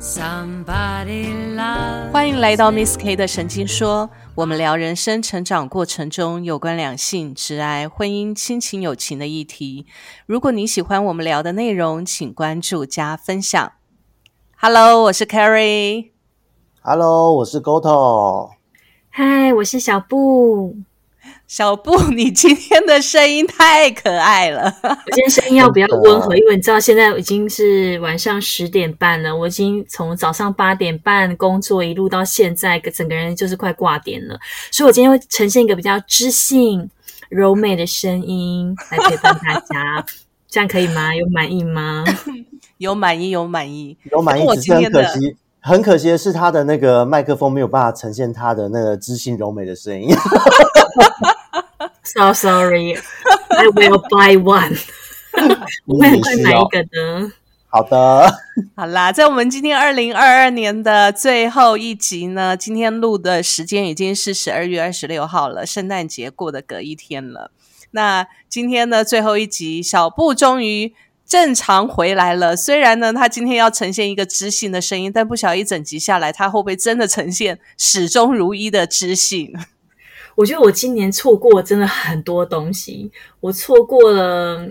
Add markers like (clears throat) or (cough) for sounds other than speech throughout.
Somebody love 欢迎来到 Miss K 的神经说，我们聊人生成长过程中有关两性、直爱、婚姻、亲情、友情的议题。如果你喜欢我们聊的内容，请关注加分享。Hello，我是 Carrie。Hello，我是 Goto。嗨，我是小布。小布，你今天的声音太可爱了。我今天声音要比较温和，因为你知道现在已经是晚上十点半了，我已经从早上八点半工作一路到现在，整个人就是快挂点了，所以我今天会呈现一个比较知性、柔美的声音来陪伴大家，(laughs) 这样可以吗？有满意吗？(laughs) 有满意，有满意，有满意，我只是很今天的可惜，很可惜的是他的那个麦克风没有办法呈现他的那个知性柔美的声音。So sorry, I will buy one。(laughs) 我会很快买一个的。好的，好啦，在我们今天二零二二年的最后一集呢，今天录的时间已经是十二月二十六号了，圣诞节过的隔一天了。那今天呢，最后一集，小布终于正常回来了。虽然呢，他今天要呈现一个知性的声音，但不晓得一整集下来，他会不会真的呈现始终如一的知性？我觉得我今年错过真的很多东西，我错过了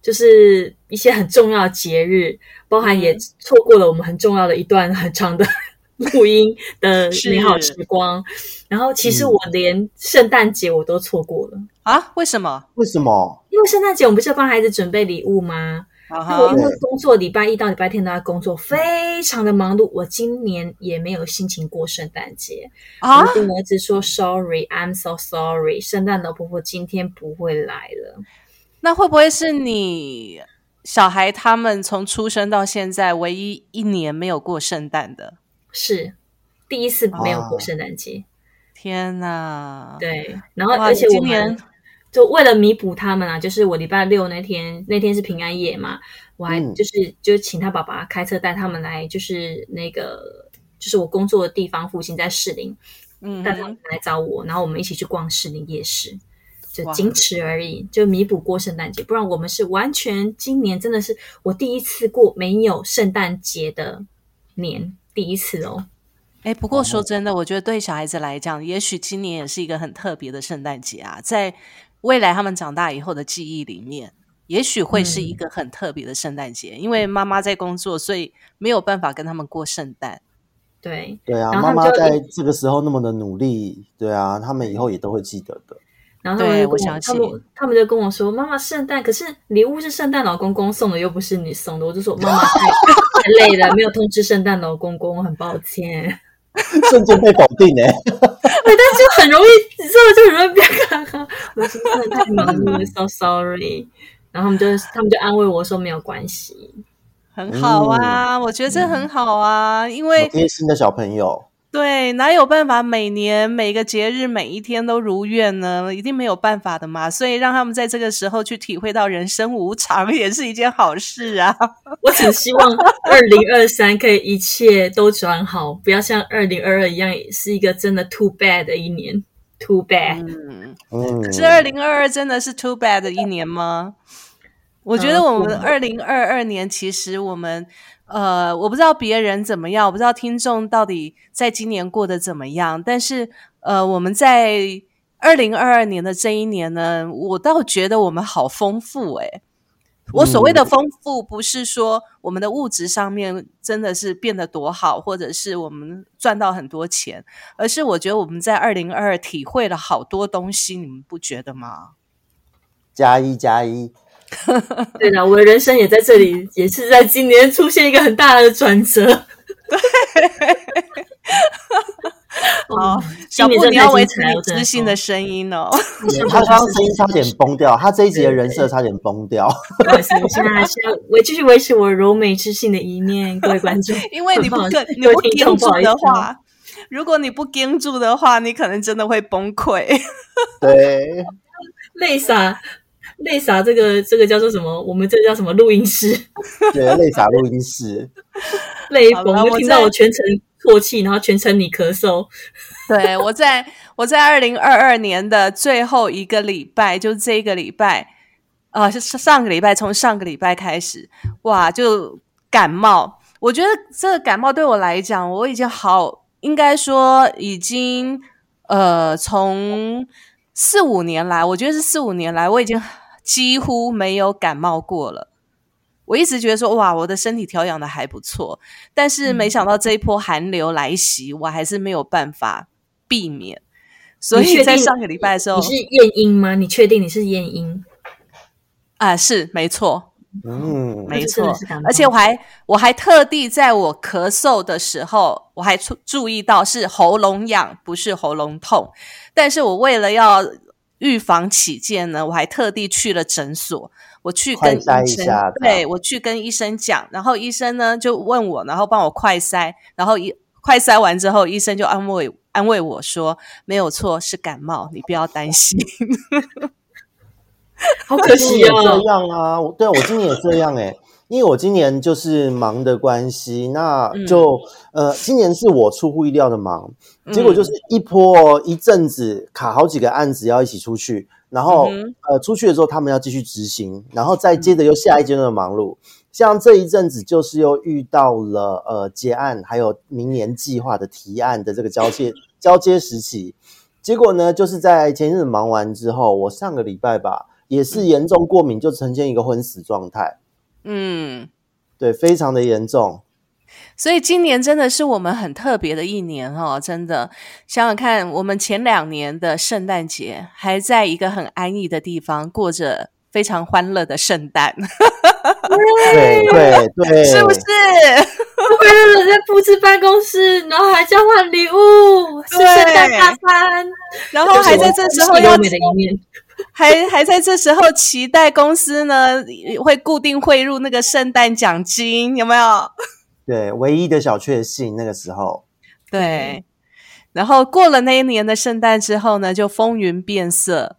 就是一些很重要的节日，包含也错过了我们很重要的一段很长的 (laughs) 录音的美好时光。然后其实我连圣诞节我都错过了，啊？为什么？为什么？因为圣诞节我们不是要帮孩子准备礼物吗？我因为工作礼拜一到礼拜天都在工作，非常的忙碌。我今年也没有心情过圣诞节，啊我就跟我儿子说：“Sorry, I'm so sorry，圣诞老婆婆今天不会来了。那会不会是你小孩他们从出生到现在唯一一年没有过圣诞的？”是第一次没有过啊圣诞节，天哪！，对。然后而且我今年们就为了弥补他们啊，就是我礼拜六那天，那天是平安夜嘛，我还嗯就是、就请他爸爸开车带他们来，就是那个就是我工作的地方附近，在士林。嗯哼带他们来找我，然后我们一起去逛士林夜市，就仅此而已，就弥补过圣诞节。不然我们是完全今年真的是我第一次过没有圣诞节的年，第一次哦。哎，不过说真的，我觉得对小孩子来讲，也许今年也是一个很特别的圣诞节啊，在未来他们长大以后的记忆里面，也许会是一个很特别的圣诞节，因为妈妈在工作，所以没有办法跟他们过圣诞。对，对啊，妈妈在这个时候那么的努力，对啊，他们以后也都会记得的。然后他们他我相信们他们就跟我说：“妈妈，圣诞可是礼物是圣诞老公公送的，又不是你送的。”我就说：“妈妈太太累了，没有通知圣诞老公公，很抱歉。”瞬间被否定哎、(laughs) 对，但就很容易，你知道，就很容易变看看。我说真的太忙了，so sorry。然后他们就他们就安慰我说没有关系。很好啊，我觉得这很好啊，因为有贴心的小朋友，对，哪有办法每年每个节日每一天都如愿呢？一定没有办法的嘛。所以让他们在这个时候去体会到人生无常，也是一件好事啊。(laughs) 我只希望二零二三可以一切都转好，不要像二零二二一样是一个真的 too bad 的一年，too bad。嗯，是二零二二真的是 too bad 的一年吗？我觉得我们二零二二年其实我们呃，我不知道别人怎么样，我不知道听众到底在今年过得怎么样，但是呃，我们在二零二二年的这一年呢，我倒觉得我们好丰富诶、我所谓的丰富，不是说我们的物质上面真的是变得多好，或者是我们赚到很多钱，而是我觉得我们在二零二二体会了好多东西，你们不觉得吗？加一加一，(laughs) 对的，我的人生也在这里，也是在今年出现一个很大的转折。对 (laughs) 好嗯，小布，你要维持你知性的声音哦。(laughs) 他刚刚声音差点崩掉，他这一集的人设差点崩掉。不好意思，我现在还是要维继续维持我柔美知性的一面，各位观众。因为你不跟你不听住的话，如果你不盯住的话，你可能真的会崩溃。对，泪洒，泪洒这个这个叫做什么？我们这叫什么？录音室 (laughs) 对，泪洒录音室，(laughs) 泪崩，我就听到我全程啜泣，然后全程你咳嗽。(laughs) 对我在我在二零二二年的最后一个礼拜，就这一个礼拜，呃，是上个礼拜，从上个礼拜开始，哇，就感冒。我觉得这个感冒对我来讲，我已经好，应该说已经呃，从四五年来，我觉得是四五年来，我已经几乎没有感冒过了。我一直觉得说，哇，我的身体调养的还不错，但是没想到这一波寒流来袭，我还是没有办法避免。所以在上个礼拜的时候，你是验阴吗？你确定你是验阴？啊，是没错，嗯，没错。而且我还我还特地在我咳嗽的时候，我还注注意到是喉咙痒，不是喉咙痛。但是我为了要预防起见呢，我还特地去了诊所。我去跟医生，对我去跟医生讲，然后医生呢就问我，然后帮我快塞，然后一快塞完之后，医生就安慰安慰我说：“没有错，是感冒，你不要担心。(laughs) ”好可惜啊！这样啊，对啊，我今年也这样哎，因为我今年就是忙的关系，那就呃，今年是我出乎意料的忙，结果就是一波一阵子卡好几个案子要一起出去。然后，呃，出去的时候他们要继续执行，然后再接着又下一阶段的忙碌。像这一阵子，就是又遇到了呃结案，还有明年计划的提案的这个交接交接时期。结果呢，就是在前一阵子忙完之后，我上个礼拜吧，也是严重过敏，就呈现一个昏死状态。嗯，对，非常的严重。所以今年真的是我们很特别的一年哦，真的。想想看，我们前两年的圣诞节还在一个很安逸的地方过着非常欢乐的圣诞，对对 (laughs) 对，是不是？为了人在布置办公室，然后还交换礼物，是圣诞大餐，然后还在这时候要还还在这时候期待公司呢会固定汇入那个圣诞奖金，有没有？(laughs) 对，唯一的小确幸那个时候，对，然后过了那一年的圣诞之后呢，就风云变色。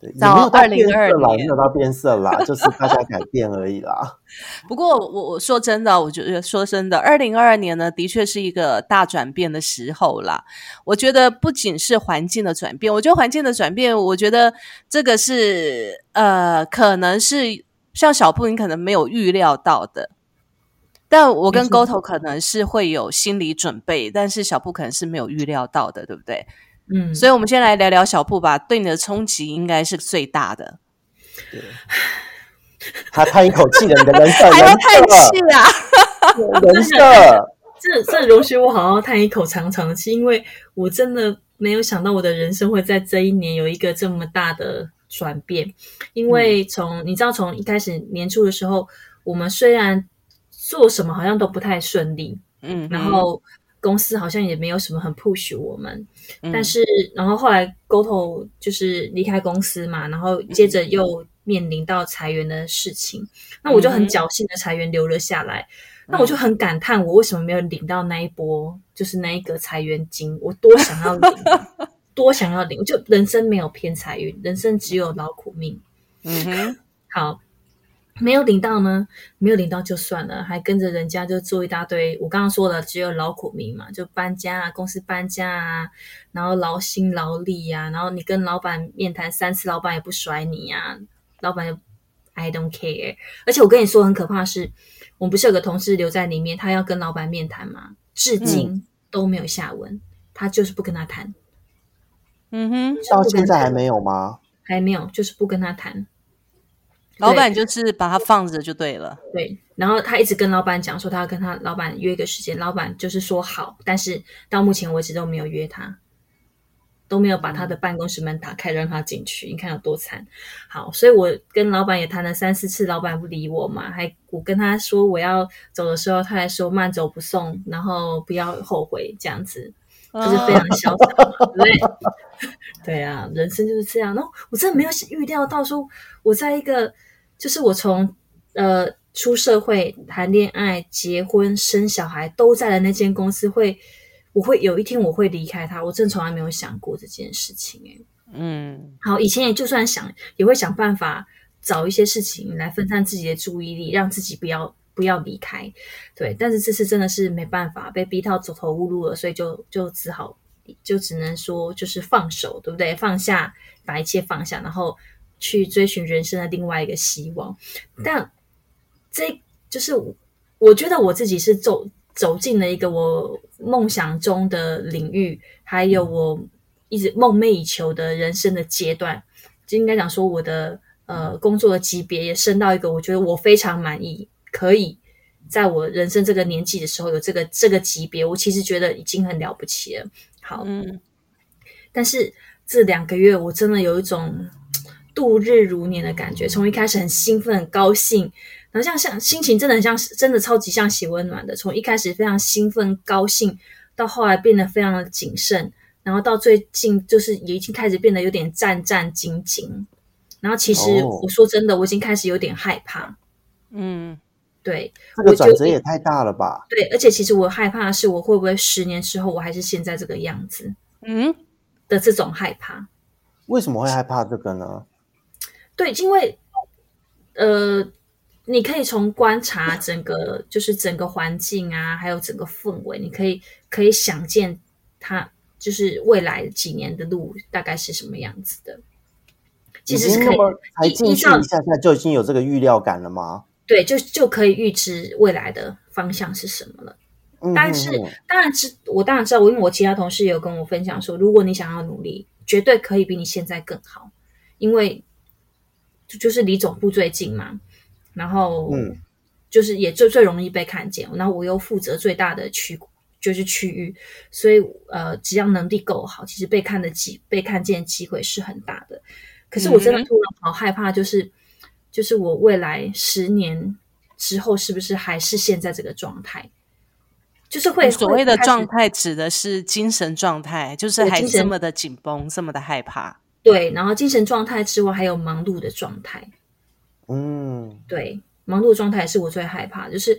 对，到二零二年没有到变色啦，就是大家改变而已啦。(laughs) 不过我我说真的，我觉得说真的，二零二二年呢，的确是一个大转变的时候啦。我觉得不仅是环境的转变，我觉得环境的转变，我觉得这个是呃，可能是像小布，你可能没有预料到的。但我跟沟头可能是会有心理准备，但是小布可能是没有预料到的，对不对？嗯，所以我们先来聊聊小布吧。对你的冲击应该是最大的。对，(laughs) 他叹一口气了，你的 (laughs) 人设，还要叹气啊？(laughs) 人设，这这容许我好好叹一口长长的气，因为我真的没有想到我的人生会在这一年有一个这么大的转变。因为从你知道，从一开始年初的时候，我们虽然做什么好像都不太顺利，嗯，然后公司好像也没有什么很 push 我们，但是然后后来 Goto 就是离开公司嘛，然后接着又面临到裁员的事情，那我就很侥幸的裁员留了下来，那我就很感叹我为什么没有领到那一波，就是那一个裁员金，我多想要领，(laughs) 多想要领，就人生没有偏财运，人生只有劳苦命，嗯哼，好。没有领到呢，没有领到就算了，还跟着人家就做一大堆。我刚刚说了，只有劳苦命嘛，就搬家啊，公司搬家啊，然后劳心劳力呀，然后你跟老板面谈三次，老板也不甩你呀，老板 I don't care。而且我跟你说很可怕的是，我们不是有个同事留在里面，他要跟老板面谈吗？至今都没有下文，他就是不跟他谈。嗯哼，到现在还没有吗？还没有，就是不跟他谈。老板就是把他放着就对了，对。然后他一直跟老板讲说，他要跟他老板约一个时间，老板就是说好，但是到目前为止都没有约他，都没有把他的办公室门打开让他进去。你看有多惨。好，所以我跟老板也谈了三四次，老板不理我嘛，还我跟他说我要走的时候，他还说慢走不送，然后不要后悔这样子，就是非常潇洒，对 (laughs) 对啊，人生就是这样。然后我真的没有预料到说我在一个。就是我从呃出社会、谈恋爱、结婚、生小孩都在的那间公司，会我会有一天我会离开他，我真的从来没有想过这件事情诶。嗯，好，以前也就算想，也会想办法找一些事情来分散自己的注意力，让自己不要不要离开。对，但是这次真的是没办法，被逼到走投无路了，所以就就只好就只能说就是放手，对不对？放下，把一切放下，然后。去追寻人生的另外一个希望，但这就是我觉得我自己是走走进了一个我梦想中的领域，还有我一直梦寐以求的人生的阶段，就应该讲说我的呃工作的级别也升到一个我觉得我非常满意，可以在我人生这个年纪的时候有这个这个级别，我其实觉得已经很了不起了。好，嗯。但是这两个月我真的有一种度日如年的感觉，从一开始很兴奋、很高兴，然后像像心情真的很像，真的超级像写温暖的。从一开始非常兴奋、高兴，到后来变得非常的谨慎，然后到最近就是也已经开始变得有点战战兢兢。然后其实哦我说真的，我已经开始有点害怕。嗯，对，这个转折也太大了吧？对，而且其实我害怕的是，我会不会十年之后我还是现在这个样子嗯，的这种害怕。为什么会害怕这个呢？对，因为呃，你可以从观察整个，就是整个环境啊，还有整个氛围，你可以可以想见它就是未来几年的路大概是什么样子的。其实是可以已经那么才依进依照去一下下就已经有这个预料感了吗？对，就就可以预知未来的方向是什么了。嗯但是嗯嗯当然知我当然知道，我因为我其他同事也有跟我分享说，如果你想要努力，绝对可以比你现在更好，因为就就是离总部最近嘛，然后嗯就是也最最容易被看见，然后我又负责最大的区就是区域，所以呃，只要能力够好，其实被看的机被看见的机会是很大的。可是我真的嗯突然好害怕，就是、就是我未来十年之后是不是还是现在这个状态？就是会所谓的状态指的是精神状态，就是还这么的紧绷，这么的害怕。对，然后精神状态之外，还有忙碌的状态。嗯，对，忙碌的状态是我最害怕，就是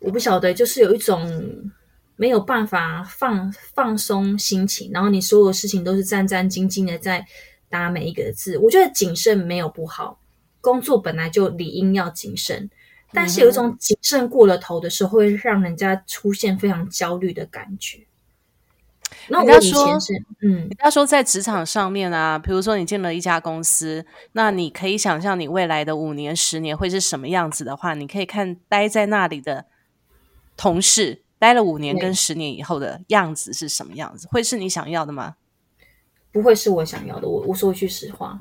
我不晓得，就是有一种没有办法放放松心情，然后你所有事情都是战战兢兢的在打每一个字。我觉得谨慎没有不好，工作本来就理应要谨慎，但是有一种谨慎过了头的时候，会让人家出现非常焦虑的感觉。那我以人家说前是嗯人家说在职场上面啊，比如说你进了一家公司，那你可以想象你未来的五年、十年会是什么样子的话，你可以看待在那里的同事待了五年跟十年以后的样子是什么样子，会是你想要的吗？不会是我想要的。我我说句实话，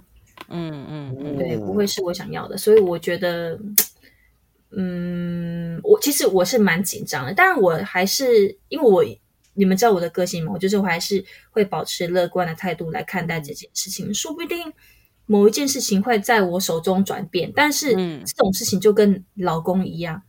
嗯嗯嗯，对，嗯不会是我想要的，所以我觉得，嗯，我其实我是蛮紧张的，但我还是因为我你们知道我的个性吗，我就是我还是会保持乐观的态度来看待这件事情，说不定某一件事情会在我手中转变，但是嗯。这种事情就跟老公一样，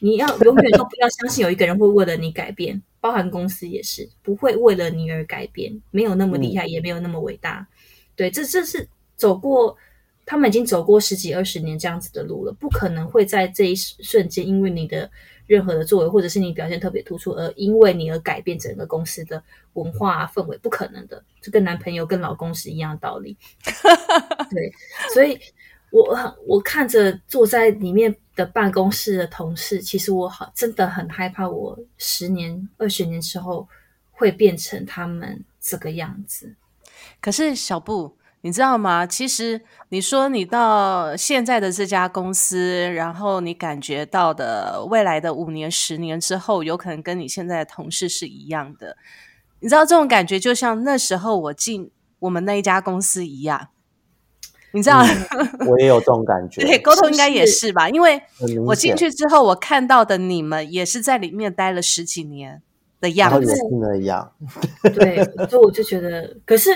你要永远都不要相信有一个人会为了你改变，包含公司也是不会为了你而改变，没有那么厉害，也没有那么伟大。对，这这是走过，他们已经走过十几二十年这样子的路了，不可能会在这一瞬间因为你的任何的作为，或者是你表现特别突出，而因为你而改变整个公司的文化、啊、氛围，不可能的。就跟男朋友、跟老公是一样的道理。(laughs) 对，所以我很我看着坐在里面的办公室的同事，其实我好真的很害怕，我十年、二十年之后会变成他们这个样子。可是小布，你知道吗？其实你说你到现在的这家公司，然后你感觉到的未来的五年、十年之后，有可能跟你现在的同事是一样的。你知道这种感觉，就像那时候我进我们那一家公司一样。你知道，(laughs) 我也有这种感觉，对，沟通应该也是是吧？因为我进去之后，我看到的你们也是在里面待了十几年的样子然后也。是那样，对，所以我就觉得，可是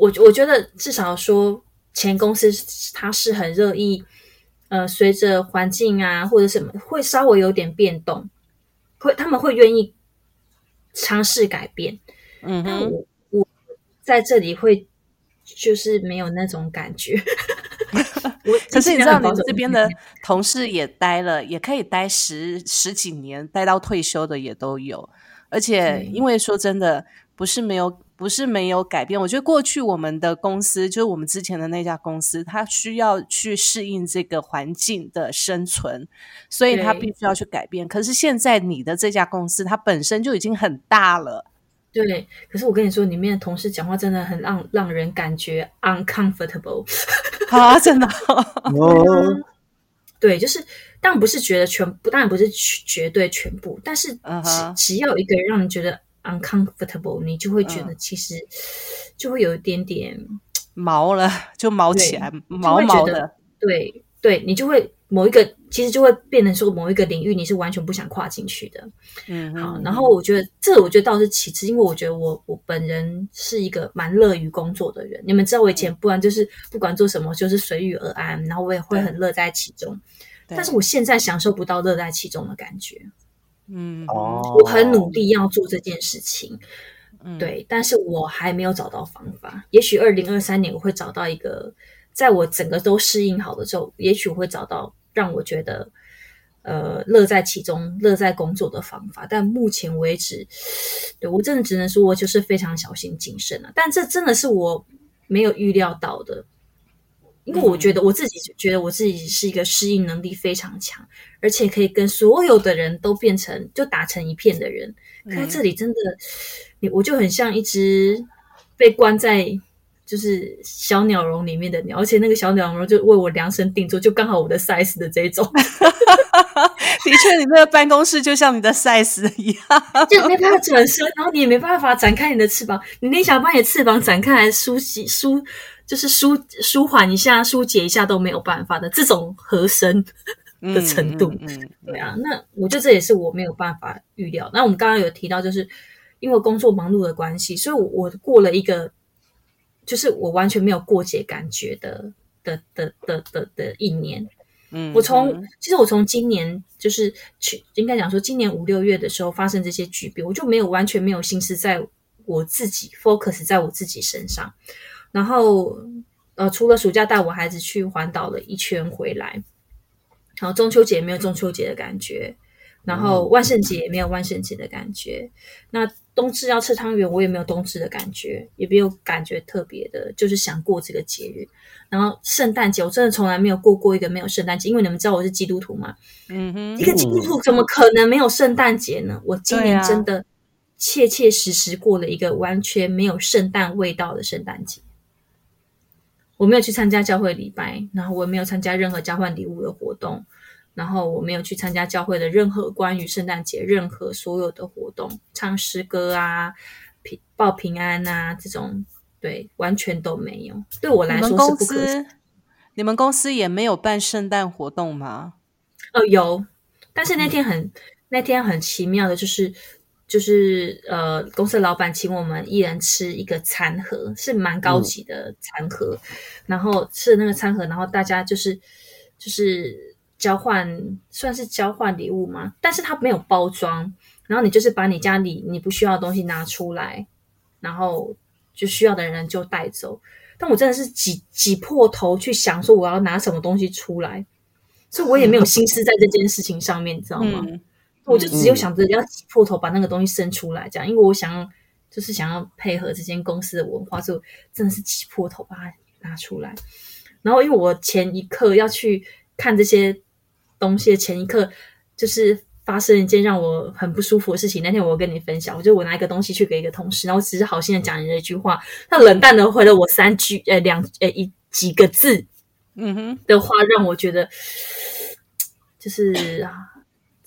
我我觉得至少说前公司它是很乐意，呃，随着环境啊或者什么会稍微有点变动，会他们会愿意尝试改变。嗯哼，我我在这里会就是没有那种感觉。(laughs) 我可是你知道，你这边的同事也待了，也可以待十十几年，待到退休的也都有。而且，因为说真的，不是没有，不是没有改变。我觉得过去我们的公司，就是我们之前的那家公司，它需要去适应这个环境的生存，所以它必须要去改变。可是现在你的这家公司，它本身就已经很大了。对，可是我跟你说，里面的同事讲话真的很让让人感觉 uncomfortable。(laughs) 啊，真的对，就是当然不是觉得全部，当然不是绝对全部，但是只只要一个人让你觉得 uncomfortable，你就会觉得其实就会有一点点 (tsk) 毛了，就毛起来，毛毛的，对对，你就会某一个其实就会变成说某一个领域你是完全不想跨进去的。嗯，好，然后我觉得这我觉得倒是其次，因为我觉得我我本人是一个蛮乐于工作的人。你们知道我以前不然就是不管做什么就是随遇而安，然后我也会很乐在其中。但是我现在享受不到乐在其中的感觉，嗯，哦，我很努力要做这件事情，嗯，对，但是我还没有找到方法。也许二零二三年我会找到一个，在我整个都适应好的时候，也许我会找到让我觉得，呃，乐在其中、乐在工作的方法。但目前为止，对我真的只能说，我就是非常小心谨慎了。但这真的是我没有预料到的。因为我觉得我自己觉得我自己是一个适应能力非常强，而且可以跟所有的人都变成就打成一片的人。在这里真的，你我就很像一只被关在就是小鸟笼里面的鸟，而且那个小鸟笼就为我量身定做，就刚好我的 size 的这种。(laughs) 的确，你那个办公室就像你的 size 一样，(laughs) 就没办法转身，然后你也没办法展开你的翅膀。你连想把你的翅膀展开来梳洗梳。就是舒舒缓一下、疏解一下都没有办法的这种和声的程度，对啊，那我觉得这也是我没有办法预料。那我们刚刚有提到，就是因为工作忙碌的关系，所以我过了一个，就是我完全没有过节感觉的的的的的的一年。嗯，我从其实我从今年就是去应该讲说，今年五六月的时候发生这些巨变，我就没有完全没有心思在我自己 focus 在我自己身上。然后，呃，除了暑假带我孩子去环岛了一圈回来，然后中秋节没有中秋节的感觉，然后万圣节也没有万圣节的感觉，那冬至要吃汤圆，我也没有冬至的感觉，也没有感觉特别的，就是想过这个节日。然后圣诞节，我真的从来没有过过一个没有圣诞节，因为你们知道我是基督徒嘛，嗯哼，一个基督徒怎么可能没有圣诞节呢？我今年真的切切实实过了一个完全没有圣诞味道的圣诞节。我没有去参加教会礼拜，然后我也没有参加任何交换礼物的活动，然后我没有去参加教会的任何关于圣诞节任何所有的活动，唱诗歌啊、平报平安啊这种，对，完全都没有。对我来说是不可。你们公司也没有办圣诞活动吗？哦，有，但是那天很那天很奇妙的，就是。就是呃，公司老板请我们一人吃一个餐盒，是蛮高级的餐盒。然后吃那个餐盒，然后大家就是就是交换，算是交换礼物嘛。但是它没有包装，然后你就是把你家里你不需要的东西拿出来，然后就需要的人就带走。但我真的是挤挤破头去想说我要拿什么东西出来，所以我也没有心思在这件事情上面，你知道吗？我就只有想着要挤破头把那个东西生出来，这样，因为我想要就是想要配合这间公司的文化，就真的是挤破头把它拿出来。然后，因为我前一刻要去看这些东西的前一刻，就是发生一件让我很不舒服的事情。那天我跟你分享，我就我拿一个东西去给一个同事，然后只是好心的讲了一句话，他冷淡的回了我三句，呃，两呃一几个字，嗯哼的话，让我觉得 (tsk) 就是啊。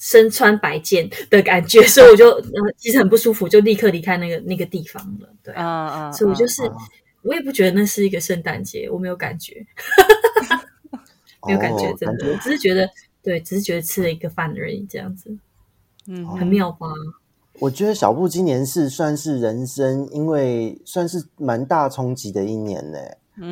身穿白剑的感觉，(laughs) 所以我就呃其实很不舒服，就立刻离开那个那个地方了。对啊啊，所以我就是我也不觉得那是一个圣诞节，我没有感觉，(laughs) 没有感觉，真的，我只是觉得对，只是觉得吃了一个饭而已，这样子，嗯，很妙吧？我觉得小布今年是算是人生，因为算是蛮大冲击的一年呢。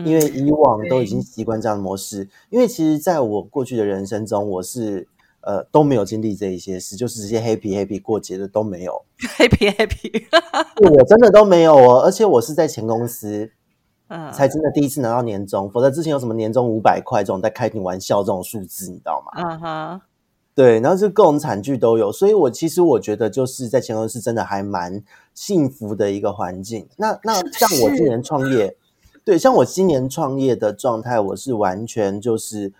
因为以往都已经习惯这样的模式，因为其实在我过去的人生中，我是。呃，都没有经历这一些事，就是直接 happy happy 过节的都没有，(laughs) happy (laughs) happy，我真的都没有哦，而且我是在前公司，嗯，才真的第一次拿到年终，否则之前有什么年终五百块这种在开你玩笑这种数字，你知道吗？嗯哼，对，然后就各种惨剧都有，所以我其实我觉得就是在前公司真的还蛮幸福的一个环境。那那像我今年创业，对，像我今年创业的状态，我是完全就是。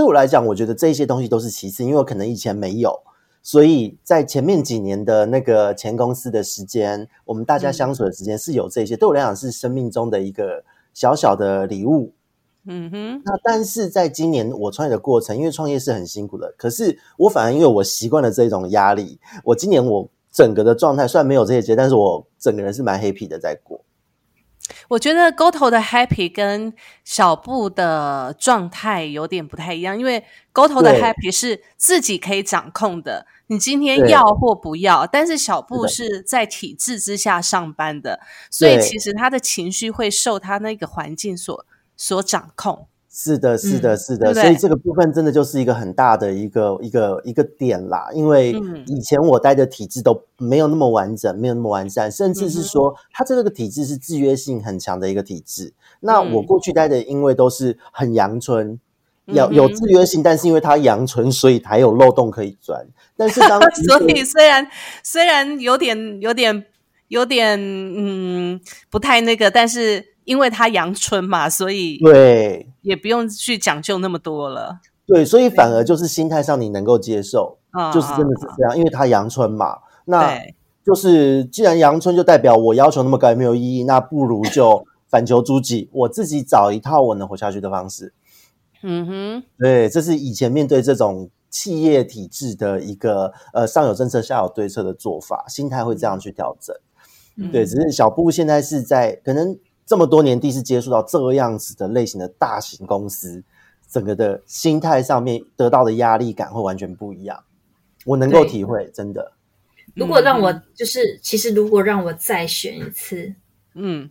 对我来讲，我觉得这些东西都是其次，因为我可能以前没有，所以在前面几年的那个前公司的时间，我们大家相处的时间是有这些。对我来讲，是生命中的一个小小的礼物。嗯哼，那但是在今年我创业的过程，因为创业是很辛苦的，可是我反而因为我习惯了这种压力，我今年我整个的状态虽然没有这些节，但是我整个人是蛮 happy 的在过。我觉得沟头的 happy 跟小布的状态有点不太一样，因为沟头的 happy 是自己可以掌控的，你今天要或不要，但是小布是在体制之下上班的，所以其实他的情绪会受他那个环境所所掌控。是的，是的，是的，所以这个部分真的就是一个很大的一个一个一个点啦。因为以前我待的体制都没有那么完整，没有那么完善，甚至是说它这个体制是制约性很强的一个体制。那我过去待的，因为都是很阳春，有有制约性，但是因为它阳春，所以才有漏洞可以钻。但是当 (laughs) 所以虽然虽然有点有点有点嗯不太那个，但是。因为他阳春嘛，所以对也不用去讲究那么多了。对，所以反而就是心态上你能够接受，就是真的是这样。因为他阳春嘛，那就是既然阳春就代表我要求那么高也没有意义，那不如就 (laughs) 反求诸己，我自己找一套我能活下去的方式。嗯哼，对，这是以前面对这种企业体制的一个呃上有政策下有对策的做法，心态会这样去调整。对，只是小布现在是在可能。这么多年第一次接触到这个样子的类型的大型公司，整个的心态上面得到的压力感会完全不一样。我能够体会，真的。如果让我就是，其实如果让我再选一次，嗯，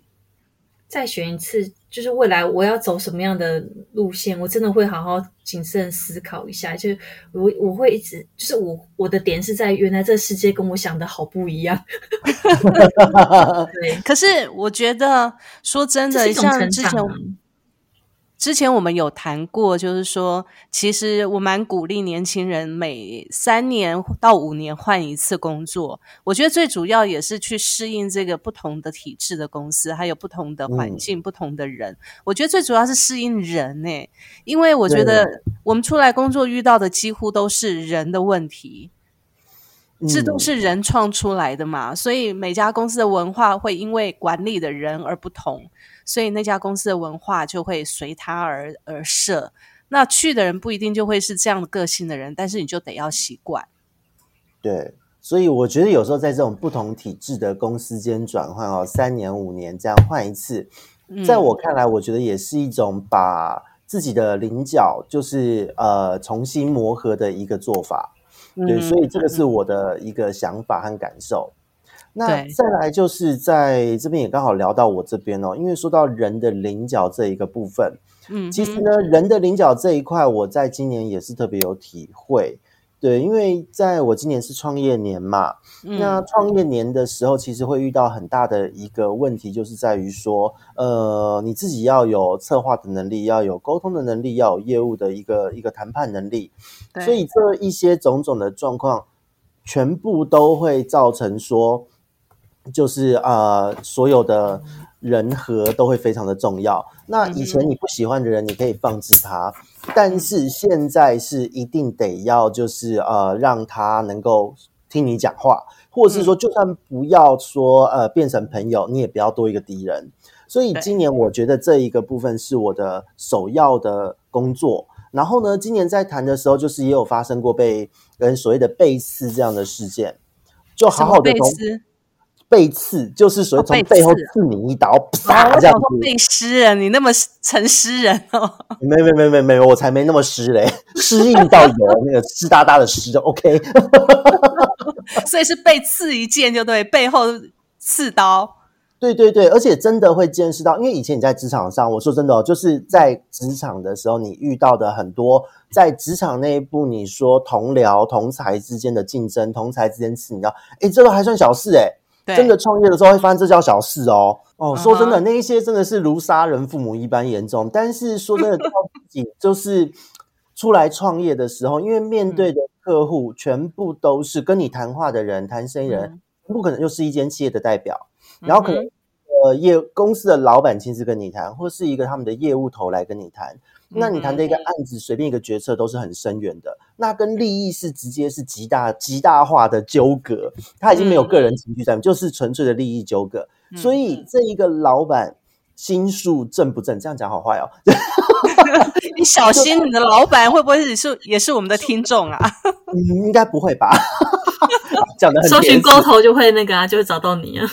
再选一次。就是未来我要走什么样的路线，我真的会好好谨慎思考一下。就我我会一直，就是我我的点是在原来这世界跟我想的好不一样。(laughs) 对，可是我觉得说真的，像之前。之前我们有谈过，就是说，其实我蛮鼓励年轻人每三年到五年换一次工作。我觉得最主要也是去适应这个不同的体制的公司，还有不同的环境、不同的人。我觉得最主要是适应人呢，因为我觉得我们出来工作遇到的几乎都是人的问题，这都是人创出来的嘛。所以每家公司的文化会因为管理的人而不同。所以那家公司的文化就会随他而而设，那去的人不一定就会是这样的个性的人，但是你就得要习惯。对，所以我觉得有时候在这种不同体制的公司间转换哦，三年五年这样换一次，在我看来，我觉得也是一种把自己的棱角就是呃重新磨合的一个做法。对，所以这个是我的一个想法和感受。那再来就是在这边也刚好聊到我这边哦，因为说到人的棱角这一个部分，嗯，其实呢，人的棱角这一块，我在今年也是特别有体会。对，因为在我今年是创业年嘛，那创业年的时候，其实会遇到很大的一个问题，就是在于说，呃，你自己要有策划的能力，要有沟通的能力，要有业务的一个一个谈判能力，所以这一些种种的状况，全部都会造成说。就是呃，所有的人和都会非常的重要。那以前你不喜欢的人，你可以放置他，但是现在是一定得要，就是呃，让他能够听你讲话，或者是说，就算不要说呃变成朋友，你也不要多一个敌人。所以今年我觉得这一个部分是我的首要的工作。然后呢，今年在谈的时候，就是也有发生过被人所谓的背刺这样的事件，就好好的从。背刺就是所谓从背后刺你一刀，啪这样子。背诗人，你那么成诗人哦？(laughs) 没没没没没，我才没那么诗嘞，(laughs) 诗意到有那个湿哒哒的诗就 OK。(laughs) 所以是被刺一剑就对，背后刺刀。对对对，而且真的会见识到，因为以前你在职场上，我说真的哦，就是在职场的时候，你遇到的很多在职场内部，你说同僚同才之间的竞争，同才之间刺你刀，哎，这都还算小事哎。真的创业的时候会发现这叫小事哦哦，说真的，那一些真的是如杀人父母一般严重。但是说真的，自己就是出来创业的时候，因为面对的客户全部都是跟你谈话的人，谈生意人，不可能又是一间企业的代表，然后可能呃业公司的老板亲自跟你谈，或是一个他们的业务头来跟你谈。那你谈的一个案子，随便一个决策都是很深远的。那跟利益是直接是极大极大化的纠葛，他已经没有个人情绪在，就是纯粹的利益纠葛。所以这一个老板心术正不正？这样讲好坏哦。(laughs) 你小心，你的老板会不会是也是我们的听众啊？(laughs) 嗯，应该不会吧？(laughs) 讲的很搜寻沟头就会那个啊，就会找到你啊。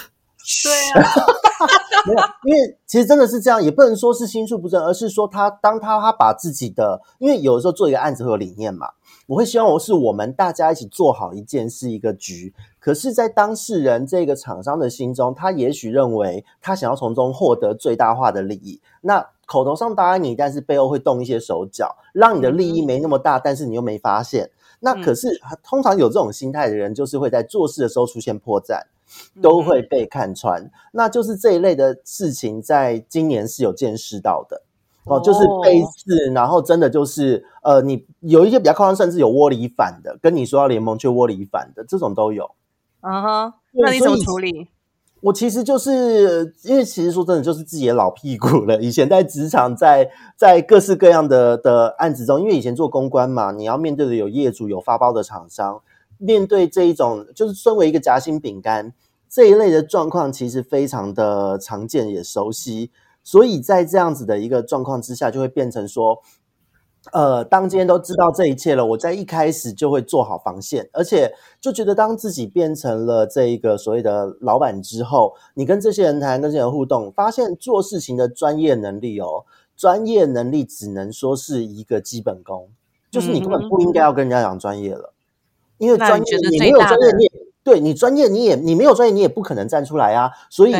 对啊，(laughs) 没有，因为其实真的是这样，也不能说是心术不正，而是说他当他他把自己的，因为有的时候做一个案子会有理念嘛，我会希望我是我们大家一起做好一件事一个局，可是，在当事人这个厂商的心中，他也许认为他想要从中获得最大化的利益，那口头上答应你，但是背后会动一些手脚，让你的利益没那么大，但是你又没发现，那可是通常有这种心态的人，就是会在做事的时候出现破绽。都会被看穿，那就是这一类的事情，在今年是有见识到的哦，就是背刺，然后真的就是呃，你有一些比较夸张，甚至有窝里反的，跟你说要联盟却窝里反的，这种都有。啊哈，那你怎么处理？我其实就是因为其实说真的，就是自己的老屁股了。以前在职场，在在各式各样的的案子中，因为以前做公关嘛，你要面对的有业主、有发包的厂商。面对这一种，就是身为一个夹心饼干这一类的状况，其实非常的常见也熟悉。所以在这样子的一个状况之下，就会变成说，呃，当今天都知道这一切了，我在一开始就会做好防线，而且就觉得当自己变成了这一个所谓的老板之后，你跟这些人谈，跟这些人互动，发现做事情的专业能力哦，专业能力只能说是一个基本功，就是你根本不应该要跟人家讲专业了。因为专业你没有专业，你也对你专业你也你没有专业，你也不可能站出来啊。所以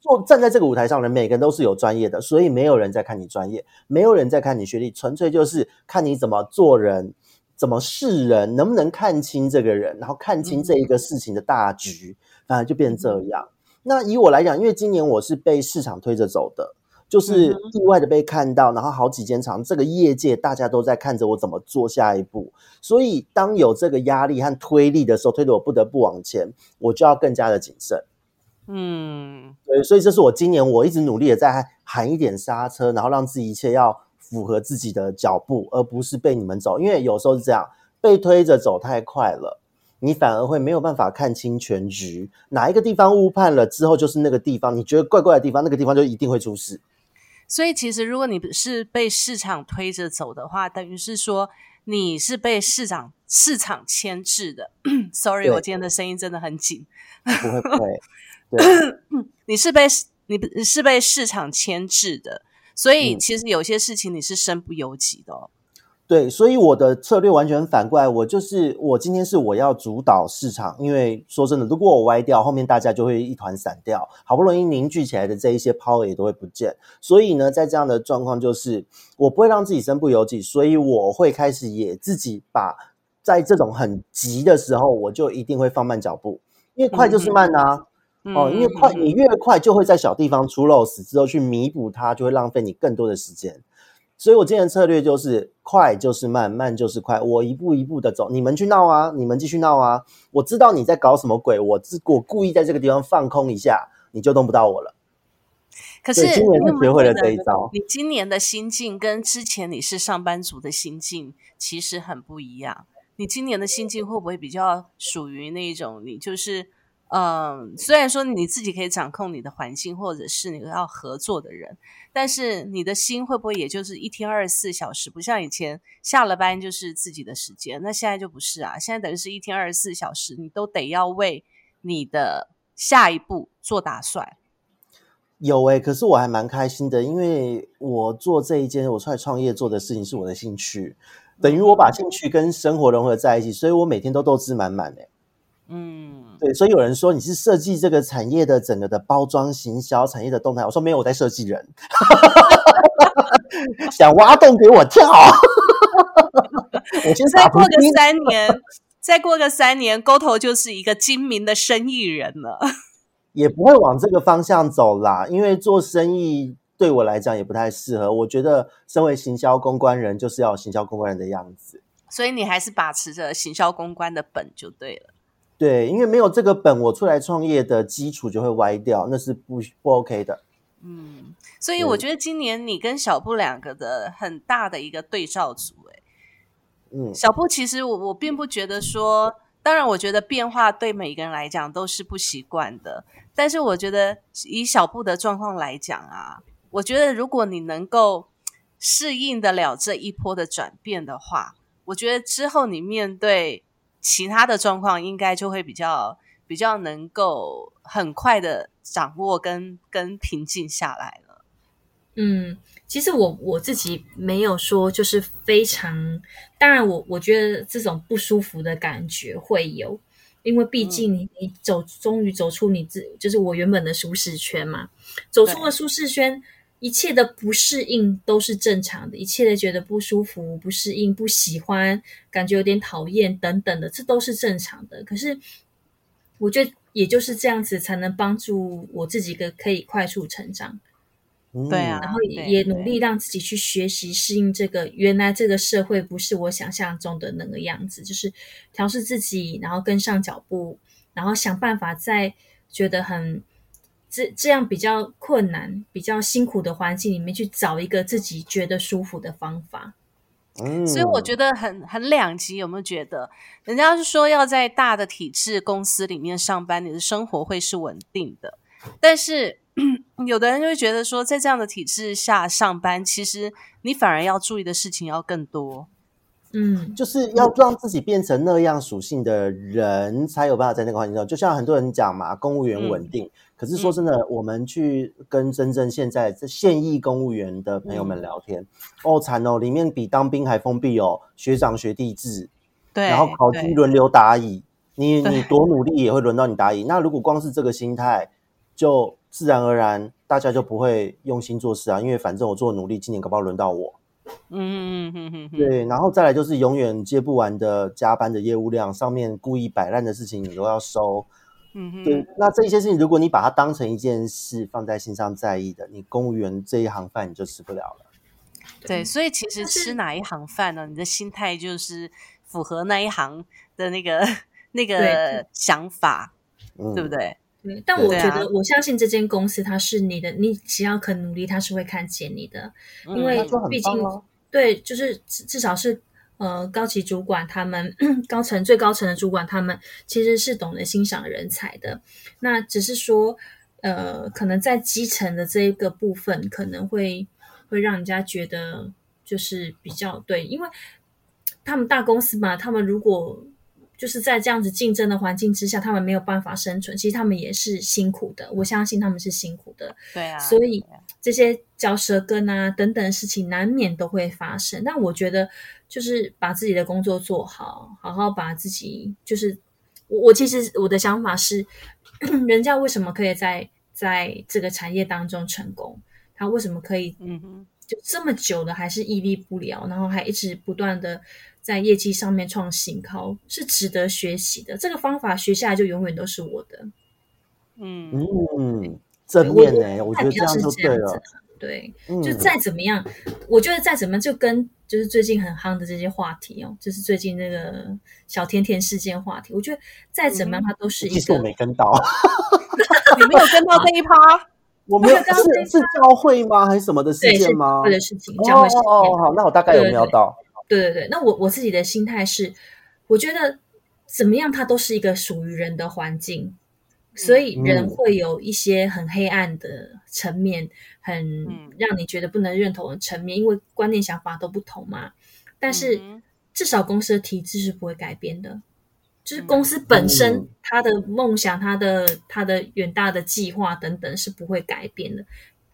坐站在这个舞台上的每个人都是有专业的，所以没有人在看你专业，没有人在看你学历，纯粹就是看你怎么做人，怎么是人，能不能看清这个人，然后看清这一个事情的大局，反而就变成这样。那以我来讲，因为今年我是被市场推着走的。就是意外的被看到，然后好几间厂，这个业界大家都在看着我怎么做下一步。所以当有这个压力和推力的时候，推得我不得不往前，我就要更加的谨慎。嗯，对，所以这是我今年我一直努力的在喊一点刹车，然后让自己一切要符合自己的脚步，而不是被你们走。因为有时候是这样，被推着走太快了，你反而会没有办法看清全局。哪一个地方误判了之后，就是那个地方，你觉得怪怪的地方，那个地方就一定会出事。所以，其实如果你是被市场推着走的话，等于是说你是被市场市场牵制的。Sorry，我今天的声音真的很紧。不会，不会。对，你是被你是被市场牵制的，所以其实有些事情你是身不由己的。对，所以我的策略完全反过来，我就是我今天是我要主导市场，因为说真的，如果我歪掉，后面大家就会一团散掉，好不容易凝聚起来的这一些 power 也都会不见。所以呢，在这样的状况，就是我不会让自己身不由己，所以我会开始也自己把在这种很急的时候，我就一定会放慢脚步，因为快就是慢啊，哦，因为快你越快就会在小地方出漏死之后去弥补它，就会浪费你更多的时间。所以，我今天的策略就是快就是慢，慢就是快。我一步一步的走，你们去闹啊，你们继续闹啊。我知道你在搞什么鬼，我自我故意在这个地方放空一下，你就动不到我了。可是今年是学会了这一招。你今年的心境跟之前你是上班族的心境其实很不一样。你今年的心境会不会比较属于那种你就是？嗯，虽然说你自己可以掌控你的环境，或者是你要合作的人，但是你的心会不会也就是一天二十四小时？不像以前下了班就是自己的时间，那现在就不是啊！现在等于是一天二十四小时，你都得要为你的下一步做打算。有诶，可是我还蛮开心的，因为我做这一件我出来创业做的事情是我的兴趣，等于我把兴趣跟生活融合在一起，所以我每天都斗志满满诶。嗯，对，所以有人说你是设计这个产业的整个的包装行销产业的动态，我说没有，我在设计人，(laughs) 想挖洞给我跳。(laughs) 我先再过个三年，再过个三年，沟头就是一个精明的生意人了。也不会往这个方向走啦，因为做生意对我来讲也不太适合。我觉得身为行销公关人，就是要行销公关人的样子。所以你还是把持着行销公关的本就对了。对，因为没有这个本，我出来创业的基础就会歪掉，那是不不 OK 的。嗯，所以我觉得今年你跟小布两个的很大的一个对照组，哎，嗯，小布其实我我并不觉得说，当然我觉得变化对每一个人来讲都是不习惯的，但是我觉得以小布的状况来讲啊，我觉得如果你能够适应得了这一波的转变的话，我觉得之后你面对其他的状况，应该就会比较比较能够很快的掌握跟跟平静下来了。嗯，其实我我自己没有说就是非常，当然我我觉得这种不舒服的感觉会有，因为毕竟你你走终于走出你自就是我原本的舒适圈嘛，走出了舒适圈。一切的不适应都是正常的，一切的觉得不舒服、不适应、不喜欢、感觉有点讨厌等等的，这都是正常的。可是，我觉得也就是这样子，才能帮助我自己个可以快速成长。对啊，然后也努力让自己去学习适应这个原来这个社会不是我想象中的那个样子，就是调试自己，然后跟上脚步，然后想办法在觉得很。这这样比较困难、比较辛苦的环境里面，去找一个自己觉得舒服的方法。嗯，所以我觉得很很两极。有没有觉得，人家是说要在大的体制公司里面上班，你的生活会是稳定的。但是 (clears throat) 有的人就会觉得说，在这样的体制下上班，其实你反而要注意的事情要更多。嗯，就是要让自己变成那样属性的人，才有办法在那个环境中。就像很多人讲嘛，公务员稳定。可是说真的，我们去跟真正现在这现役公务员的朋友们聊天，哦惨哦，里面比当兵还封闭哦，学长学弟制，对，然后考级轮流答疑，你你多努力也会轮到你答疑。那如果光是这个心态，就自然而然大家就不会用心做事啊，因为反正我做努力，今年搞不好轮到我。嗯嗯嗯嗯嗯，对，然后再来就是永远接不完的加班的业务量，上面故意摆烂的事情你都要收。嗯哼，对，那这一些事情，如果你把它当成一件事放在心上在意的，你公务员这一行饭你就吃不了了。对，所以其实吃哪一行饭呢？你的心态就是符合那一行的那个那个想法，对不对？对。但我觉得，我相信这间公司它是你的，你只要肯努力，它是会看见你的，因为毕竟对，就是至少是。呃，高级主管他们高层最高层的主管他们其实是懂得欣赏人才的，那只是说，呃，可能在基层的这一个部分可能会会让人家觉得就是比较对，因为他们大公司嘛，他们如果。就是在这样子竞争的环境之下，他们没有办法生存。其实他们也是辛苦的，我相信他们是辛苦的。对啊，所以这些嚼舌根啊等等的事情难免都会发生。但我觉得，就是把自己的工作做好，好好把自己，就是我我其实我的想法是，人家为什么可以在在这个产业当中成功？他为什么可以嗯哼，就这么久了还是屹立不了，然后还一直不断的。在业绩上面创新高是值得学习的，这个方法学下来就永远都是我的。嗯嗯，正面呢，我觉得这样就对了。对，就再怎么样，我觉得再怎么就跟就是最近很夯的这些话题哦，就是最近那个小甜甜事件话题，我觉得再怎么样，它都是一个。我没跟到，(laughs) 你没有跟到这一趴？(laughs) 我没有，是是教会吗？还是什么的事件吗？的事情，教会事件。哦，好，那我大概有瞄到。对对对，那我我自己的心态是，我觉得怎么样，它都是一个属于人的环境，所以人会有一些很黑暗的层面，很让你觉得不能认同的层面，因为观念想法都不同嘛。但是至少公司的体制是不会改变的，就是公司本身它的梦想、它的它的远大的计划等等是不会改变的。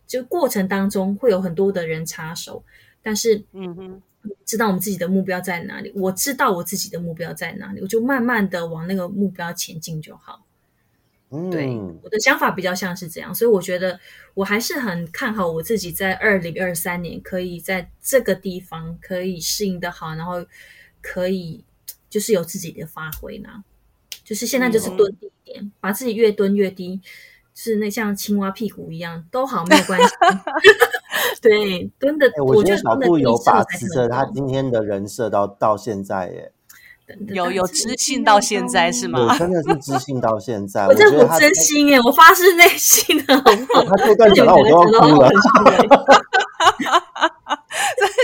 就过程当中会有很多的人插手，但是嗯哼。知道我们自己的目标在哪里，我知道我自己的目标在哪里，我就慢慢的往那个目标前进就好。对，我的想法比较像是这样，所以我觉得我还是很看好我自己在二零二三年可以在这个地方可以适应的好，然后可以就是有自己的发挥呢。就是现在就是蹲低一点，把自己越蹲越低。是那像青蛙屁股一样都好没有关系，(laughs) 对蹲的，我觉得小布有把持着他今天的人设到到现在耶，有有知性到现在是吗？真的是知性到现在，(laughs) 我真的真心耶，我发自内心的，(laughs) 他这段讲到我都要哭了，(laughs)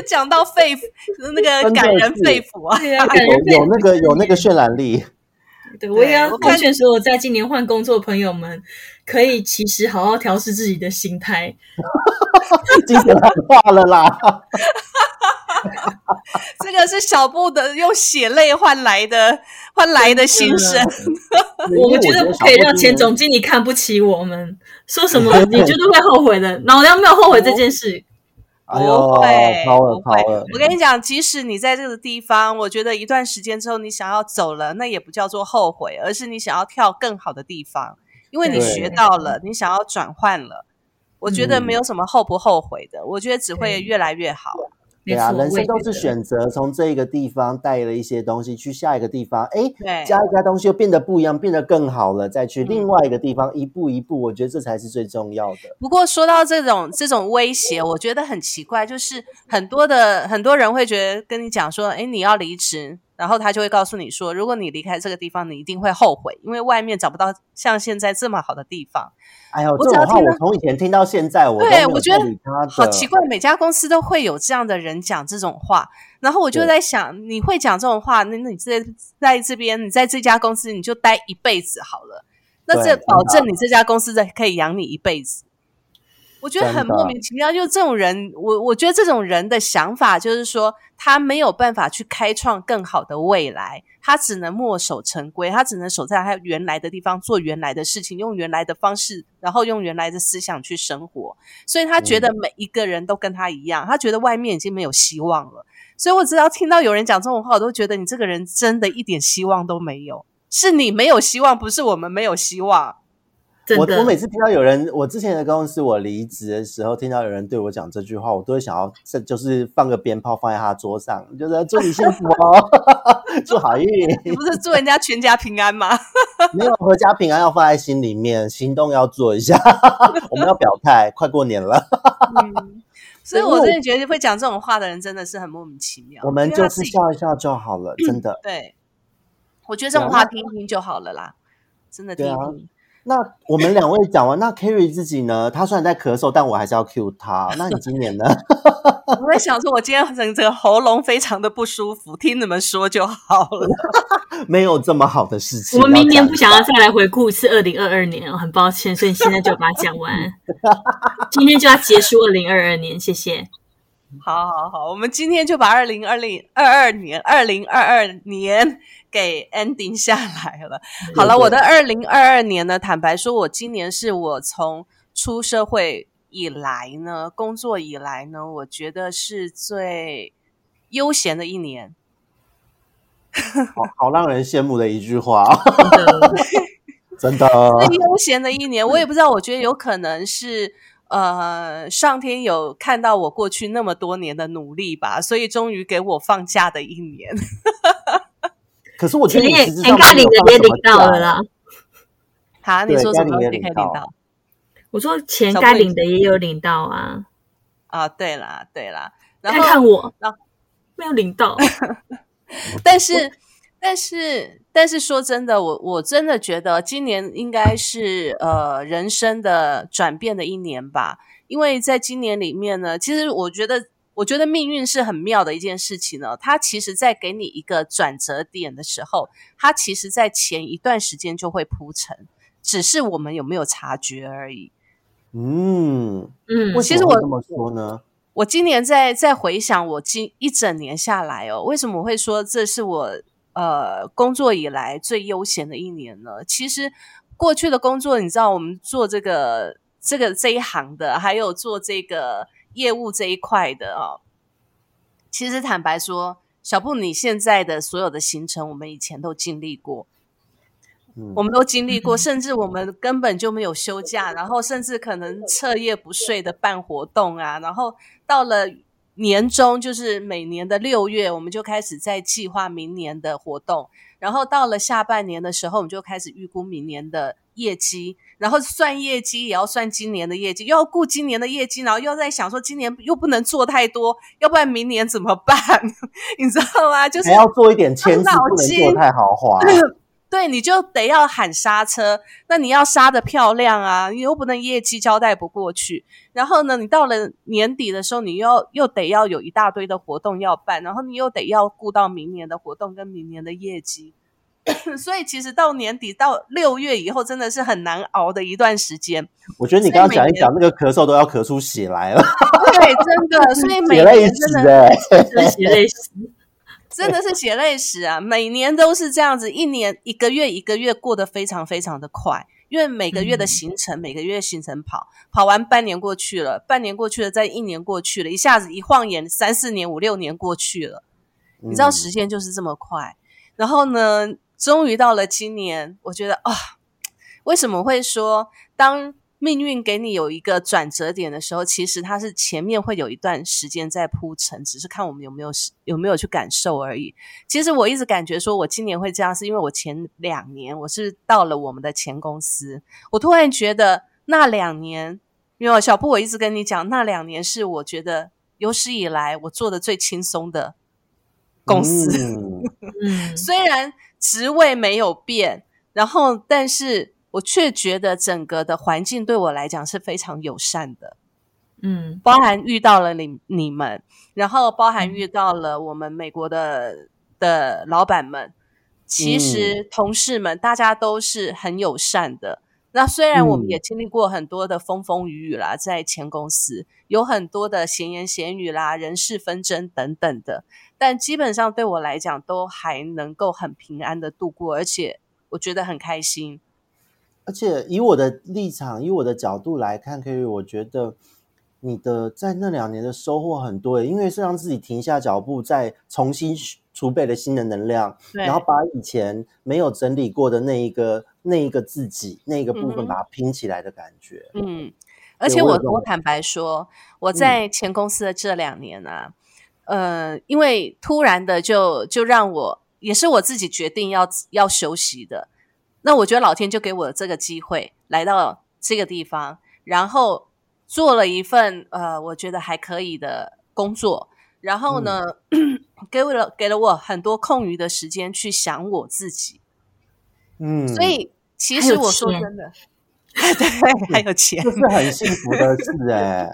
讲到肺腑那个感人肺腑啊，有有那个有那个渲染力。对，我也要奉劝所有在今年换工作的朋友们，可以其实好好调试自己的心态。精神喊话了啦。(laughs) 这个是小布的用血泪换来的换来的心声。(laughs) 我们觉得不可以让钱总经理看不起我们，说什么 (laughs) 你绝对会后悔的。老娘没有后悔这件事。哎呦，抛了抛了！我跟你讲，即使你在这个地方，我觉得一段时间之后你想要走了，那也不叫做后悔，而是你想要跳更好的地方，因为你学到了，你想要转换了。我觉得没有什么后不后悔的，我觉得只会越来越好。对啊，人生都是选择，从这个地方带了一些东西去下一个地方，哎，加一加东西又变得不一样，变得更好了，再去另外一个地方，一步一步，我觉得这才是最重要的。不过说到这种这种威胁，我觉得很奇怪，就是很多的很多人会觉得跟你讲说，哎，你要离职。然后他就会告诉你说，如果你离开这个地方，你一定会后悔，因为外面找不到像现在这么好的地方。哎呦，这种话我从以前听到现在，我对我觉得好奇怪，每家公司都会有这样的人讲这种话。然后我就在想，你会讲这种话，那那你在在这边，你在这家公司你就待一辈子好了，那这保证你这家公司在可以养你一辈子。我觉得很莫名其妙，就这种人，我我觉得这种人的想法就是说，他没有办法去开创更好的未来，他只能墨守成规，他只能守在他原来的地方做原来的事情，用原来的方式，然后用原来的思想去生活。所以他觉得每一个人都跟他一样，他觉得外面已经没有希望了。所以我只要听到有人讲这种话，我都觉得你这个人真的一点希望都没有，是你没有希望，不是我们没有希望。我我每次听到有人，我之前的公司我离职的时候，听到有人对我讲这句话，我都会想要，这就是放个鞭炮放在他桌上，就是祝你幸福哦，(laughs) 祝好运。(laughs) 你不是祝人家全家平安吗？(laughs) 没有，阖家平安要放在心里面，行动要做一下。我们要表态，快过年了。嗯，所以我真的觉得会讲这种话的人真的是很莫名其妙。我们就是笑一笑就好了，真的。(clears throat) 对，我觉得这种话听听就好了啦，真的听听。那我们两位讲完，那 Kerry 自己呢？他虽然在咳嗽，但我还是要 cue 他。那你今年呢？(laughs) 我在想说，我今天整个喉咙非常的不舒服，听你们说就好了。(laughs) 没有这么好的事情。我们明年不想要再来回顾一次二零二二年哦，很抱歉，所以现在就把它讲完。(laughs) 今天就要结束二零二二年，谢谢。好好好，我们今天就把二零二零二二年、二零二二年。给 ending 下来了。好了，我的二零二二年呢，坦白说，我今年是我从出社会以来呢，工作以来呢，我觉得是最悠闲的一年。好好让人羡慕的一句话，真的 (laughs) (laughs) 最悠闲的一年。我也不知道，我觉得有可能是呃，上天有看到我过去那么多年的努力吧，所以终于给我放假的一年。(laughs) 可是我觉得钱该领的也领到了啦。好，你说什么可以领到？我说钱该领的也有领到啊。啊，对啦，对啦。看看我，没有领到。(laughs) 但是，但是，但是说真的，我我真的觉得今年应该是呃人生的转变的一年吧。因为在今年里面呢，其实我觉得。我觉得命运是很妙的一件事情呢。它其实，在给你一个转折点的时候，它其实在前一段时间就会铺成，只是我们有没有察觉而已。嗯嗯，我其实我怎么说呢？我今年在在回想我今一整年下来哦，为什么会说这是我呃工作以来最悠闲的一年呢？其实过去的工作，你知道，我们做这个这个这一行的，还有做这个。业务这一块的哦，其实坦白说，小布你现在的所有的行程，我们以前都经历过，我们都经历过，(laughs) 甚至我们根本就没有休假，然后甚至可能彻夜不睡的办活动啊，然后到了年终，就是每年的六月，我们就开始在计划明年的活动，然后到了下半年的时候，我们就开始预估明年的业绩。然后算业绩也要算今年的业绩，又要顾今年的业绩，然后又在想说今年又不能做太多，要不然明年怎么办？(laughs) 你知道吗？就是还要做一点签字，不能做太豪华。(laughs) 对，你就得要喊刹车。那你要刹的漂亮啊，你又不能业绩交代不过去。然后呢，你到了年底的时候，你又又得要有一大堆的活动要办，然后你又得要顾到明年的活动跟明年的业绩。所以其实到年底到六月以后，真的是很难熬的一段时间。我觉得你刚刚讲一讲那个咳嗽都要咳出血来了，对，真的，所以每年真的哎，(laughs) 血泪史。(laughs) 真的是血泪史啊！每年都是这样子，一年一个月一个月过得非常非常的快，因为每个月的嗯行程，每个月行程跑跑完，半年过去了，半年过去了，再一年过去了，一下子一晃眼，三四年、五六年过去了。你知道嗯时间就是这么快。然后呢，终于到了今年，我觉得啊，为什么会说当命运给你有一个转折点的时候，其实它是前面会有一段时间在铺陈，只是看我们有没有有没有去感受而已。其实我一直感觉说我今年会这样，是因为我前两年我是到了我们的前公司，我突然觉得那两年，因为小布我一直跟你讲，那两年是我觉得有史以来我做的最轻松的公司。(laughs) 虽然职位没有变，然后但是我却觉得整个的环境对我来讲是非常友善的，嗯包含遇到了你你们，然后包含遇到了我们美国的的老板们，其实同事们大家都是很友善的。那虽然我们嗯也经历过很多的风风雨雨啦，在前公司有很多的闲言闲语啦、人事纷争等等的，但基本上对我来讲都还能够很平安的度过，而且我觉得很开心。而且以我的立场，以我的角度来看，可以，我觉得你的在那两年的收获很多，因为是让自己停下脚步，再重新储备了新的能量，然后把以前没有整理过的那一个那一个自己那一个部分把它拼起来的感觉。嗯，而且我我坦白说，我在前公司的这两年啊，呃，因为突然的就就让我也是我自己决定要要休息的，那我觉得老天就给我这个机会来到这个地方，然后做了一份呃我觉得还可以的工作，然后呢，(clears throat) 给我了给了我很多空余的时间去想我自己，嗯，所以其实我说真的，(laughs) 对，还有钱这。是很幸福的事 (laughs) 哎。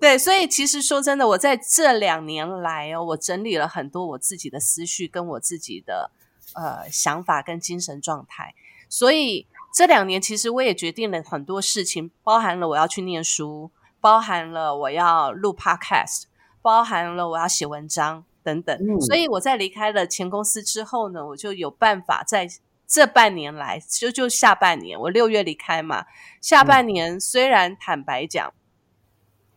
对，所以其实说真的，我在这两年来哦，我整理了很多我自己的思绪，跟我自己的呃想法跟精神状态。所以这两年，其实我也决定了很多事情，包含了我要去念书，包含了我要录 podcast，包含了我要写文章等等。嗯所以我在离开了前公司之后呢，我就有办法在这半年来，就就下半年，我六月离开嘛，下半年虽然坦白讲。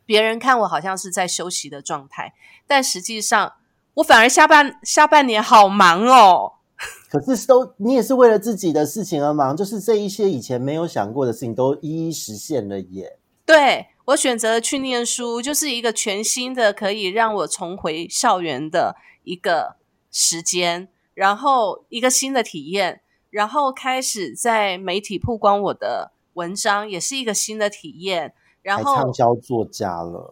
别人看我好像是在休息的状态，但实际上我反而下半下半年好忙哦。(laughs) 可是都你也是为了自己的事情而忙，就是这一些以前没有想过的事情都一一实现了耶。对我选择去念书，就是一个全新的可以让我重回校园的一个时间，然后一个新的体验，然后开始在媒体曝光我的文章，也是一个新的体验。然还后畅销作家了，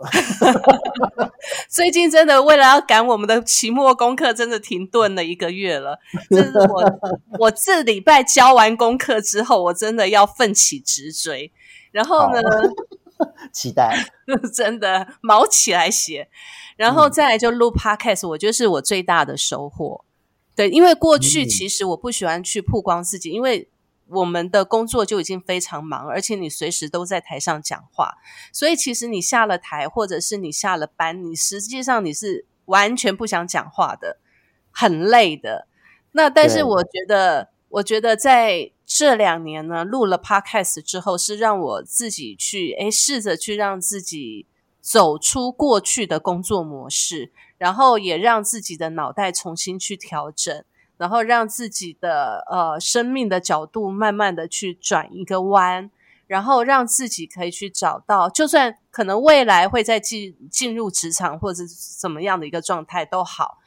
(laughs) (laughs) 最近真的为了要赶我们的期末功课，真的停顿了一个月了。这是我 (laughs) 我这礼拜交完功课之后，我真的要奋起直追。然后呢，(laughs) 期待。(laughs) 真的毛起来写，然后再来就录 podcast，我觉得是我最大的收获。对，因为过去嗯其实我不喜欢去曝光自己，因为我们的工作就已经非常忙，而且你随时都在台上讲话，所以其实你下了台或者是你下了班，你实际上你是完全不想讲话的，很累的。那但是我觉得，我觉得在这两年呢，录了 podcast 之后，是让我自己去诶试着去让自己走出过去的工作模式，然后也让自己的脑袋重新去调整。然后让自己的呃生命的角度慢慢的去转一个弯，然后让自己可以去找到，就算可能未来会再进进入职场或者怎么样的一个状态都好，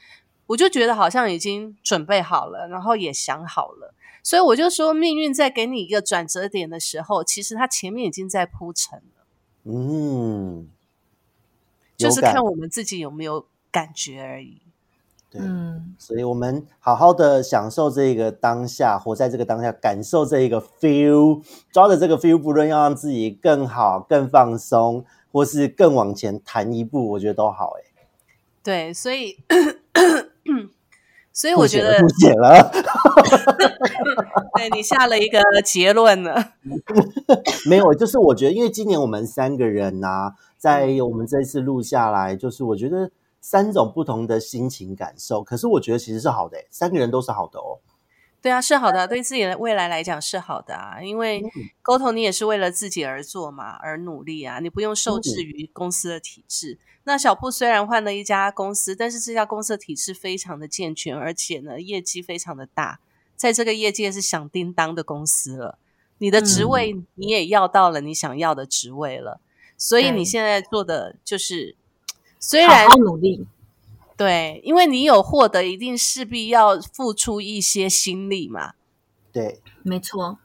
我就觉得好像已经准备好了，然后也想好了，所以我就说，命运在给你一个转折点的时候，其实它前面已经在铺陈了，嗯，就是看我们自己有没有感觉而已。对，嗯所以我们好好的享受这个当下，活在这个当下，感受这一个 feel，抓着这个 feel，不论要让自己更好、更放松，或是更往前弹一步，我觉得都好。哎，对，所以所以我觉得吐血了，(laughs) 对你下了一个结论了。(laughs) 没有，就是我觉得，因为今年我们三个人呐、在我们这一次录下来，就是我觉得三种不同的心情感受，可是我觉得其实是好的、欸，三个人都是好的哦。对啊，是好的，(laughs) 对自己的未来来讲是好的啊，因为沟通你也是为了自己而做嘛，而努力啊，你不用受制于公司的体制。那小布虽然换了一家公司，但是这家公司的体制非常的健全，而且呢业绩非常的大，在这个业界是响叮当的公司了。你的职位你也要到了你想要的职位了，所以你现在做的就是，(tsk) 虽好然好努力。对，因为你有获得，一定势必要付出一些心力嘛。对，没错，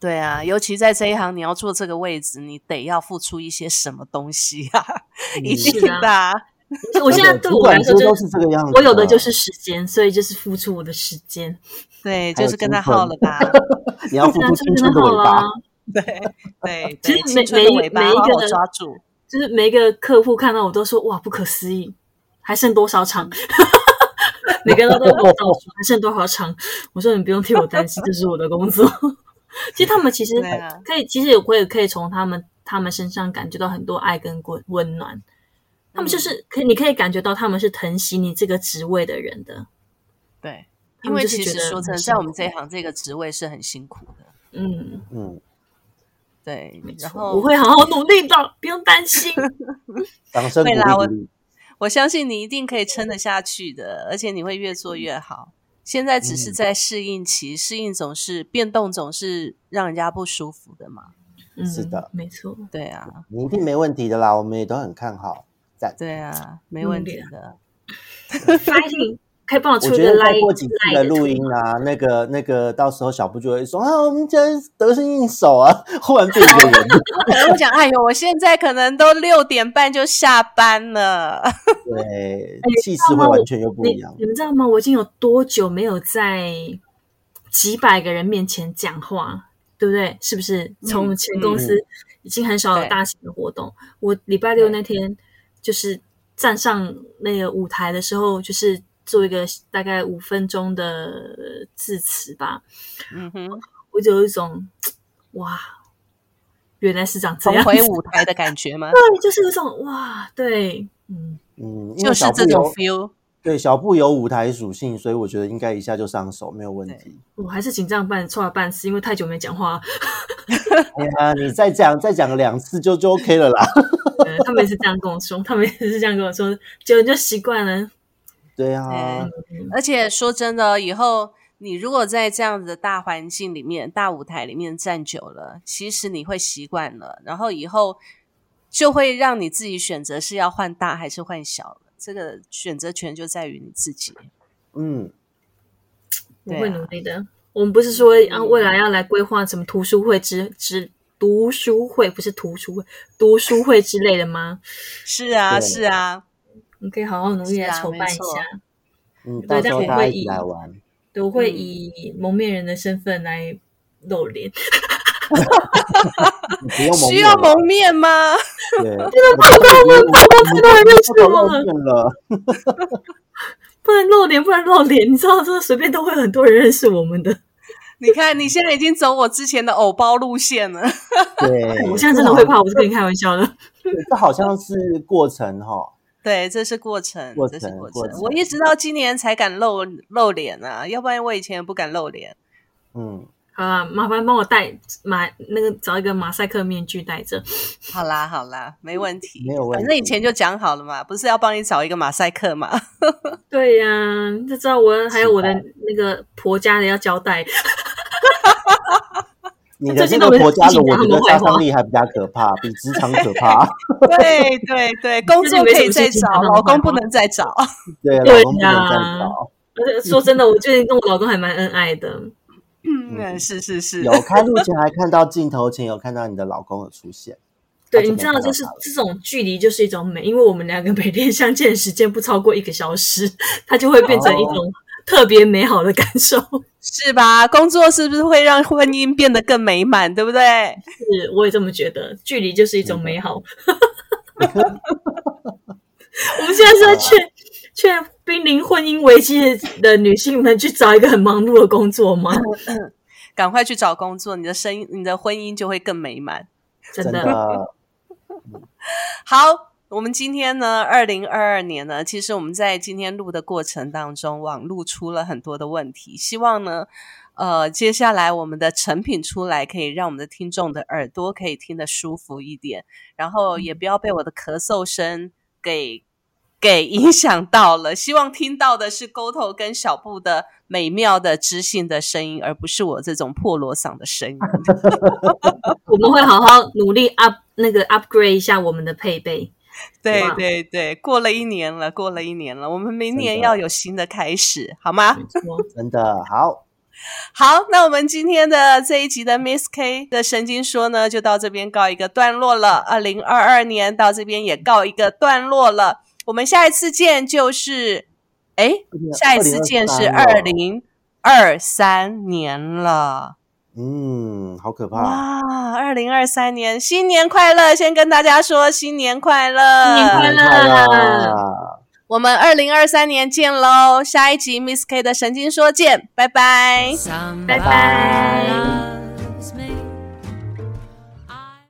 对啊，尤其在这一行，你要做这个位置，你得要付出一些什么东西啊，(laughs) 一嗯定是的的啊。(laughs) 我现在对我来说就都是这个样子我有的就是时间，所以就是付出我的时间。对，(laughs) 就是跟他耗了吧。你要付出青春的尾巴。对对其对，实每青春的尾巴每一个抓住。就是每一个客户看到我都说哇不可思议，还剩多少场？(laughs) 每个人都跟我倒数，还剩多少场？我说你不用替我担心，这是我的工作。(laughs) 其实他们其实可以，其实也会可以从他们他们身上感觉到很多爱跟温温暖。他们就是可，你可以感觉到他们是疼惜你这个职位的人的。对，因为其实说真的，很在我们这一行，这个职位是很辛苦的。嗯，嗯，对然后我会好好努力的，不用担心。(laughs) 掌声鼓励。我相信你一定可以撑得下去的，而且你会越做越好。现在只是嗯在适应期，适应总是变动，总是让人家不舒服的嘛。嗯，是的没错。对啊，你一定没问题的啦，我们也都很看好。在。对啊，没问嗯题的。fighting 可以帮我出一个我觉得再 live 过几次的录音啊，那个那个，到时候小布就会说啊，我们今天得心应手啊，忽然变一个人。(laughs) 可能会讲，哎呦，我现在可能都六点半就下班了。(laughs) 对，哎气势会完全又不一样。你们知道吗？我已经有多久没有在几百个人面前讲话，对不对？是不是？从我们前公司已经很少有大型的活动。我礼拜六那天就是站上那个舞台的时候，就是做一个大概五分钟的致辞吧，嗯哼，我就有一种 (tsk) 哇，原来是长这样重。回舞台的感觉吗？(laughs) 对，就是有种哇，对，嗯，嗯，就是这种 feel。对小布有舞台属性，所以我觉得应该一下就上手，没有问题。我还是紧张半错了半次，因为太久没讲话。(laughs) 哎呀，你再讲再讲两次就就 OK 了啦。(laughs) 呃他们也是这样跟我说，他们也是这样跟我说，久了就习惯了。对啊，而且说真的，以后你如果在这样子的大环境里面、大舞台里面站久了，其实你会习惯了，然后以后就会让你自己选择是要换大还是换小了。这个选择权就在于你自己。嗯，(tsk) 我会努力的。我们不是说啊，未来要来规划什么图书会之之读书会，不是图书会，读书会之类的吗？是啊，是啊，你可以好好努力来筹办一下。嗯，对到时但我会以来玩。对，我会嗯以蒙面人的身份来露脸。(laughs) 需要蒙面吗？对，(laughs) 真的不能蒙面太多人认识我了面了。不能露脸，不能露脸，你知道，这随便都会很多人认识我们的。(laughs) 你看，你现在已经走我之前的偶包路线了。对，我现在真的会怕，我是跟你开玩笑的。对这好像是过程哈。对，这是过程，过这是过程过程我一直到今年才敢露露脸啊，要不然我以前也不敢露脸。嗯，好啦，麻烦帮我戴马那个找一个马赛克面具戴着。好啦，好啦，没问题，没有问题反正以前就讲好了嘛，不是要帮你找一个马赛克嘛？(laughs) 对呀、就知道我还有我的那个婆家的要交代。(laughs) 你的这最近都没个国家的，我觉得杀伤力还比较可怕，比职场可怕。(laughs) (laughs) 对对对，工作可以再找，老公不能再找。(laughs) 对，对老公不能再呀找。而且说真的，我最近跟我老公还蛮恩爱的。嗯，是是是，有开录前还看到镜头前有看到你的老公的出现。对，你知道，就是这种距离就是一种美，因为我们两个每天相见的时间不超过一个小时，它就会变成一哦种特别美好的感受。是吧？工作是不是会让婚姻变得更美满，对不对？是，我也这么觉得，距离就是一种美好。(laughs) 我们现在是在劝劝濒临婚姻危机的女性们去找一个很忙碌的工作吗？(laughs) 赶快去找工作，你的生你的婚姻就会更美满。真的。好，我们今天呢，二零二二年呢，其实我们在今天录的过程当中，网路出了很多的问题，希望呢。呃，接下来我们的成品出来，可以让我们的听众的耳朵可以听得舒服一点，然后也不要被我的咳嗽声给给影响到了。希望听到的是沟头跟小布的美妙的知性的声音，而不是我这种破锣嗓的声音。(laughs) 我们会好好努力 up 那个 upgrade 一下我们的配备。(laughs) 对对对，过了一年了，过了一年了，我们明年要有新的开始，好吗？真的好。(laughs) 好，那我们今天的这一集的 Miss K 的神经说呢，就到这边告一个段落了。二零二二年到这边也告一个段落了。我们下一次见就是，哎，下一次见是二零二三年了。嗯，好可怕哇！二零二三年新年快乐，先跟大家说新年快乐，新年快乐。我们二零二三年见喽！下一集 Miss K 的神经说见，拜拜，拜拜。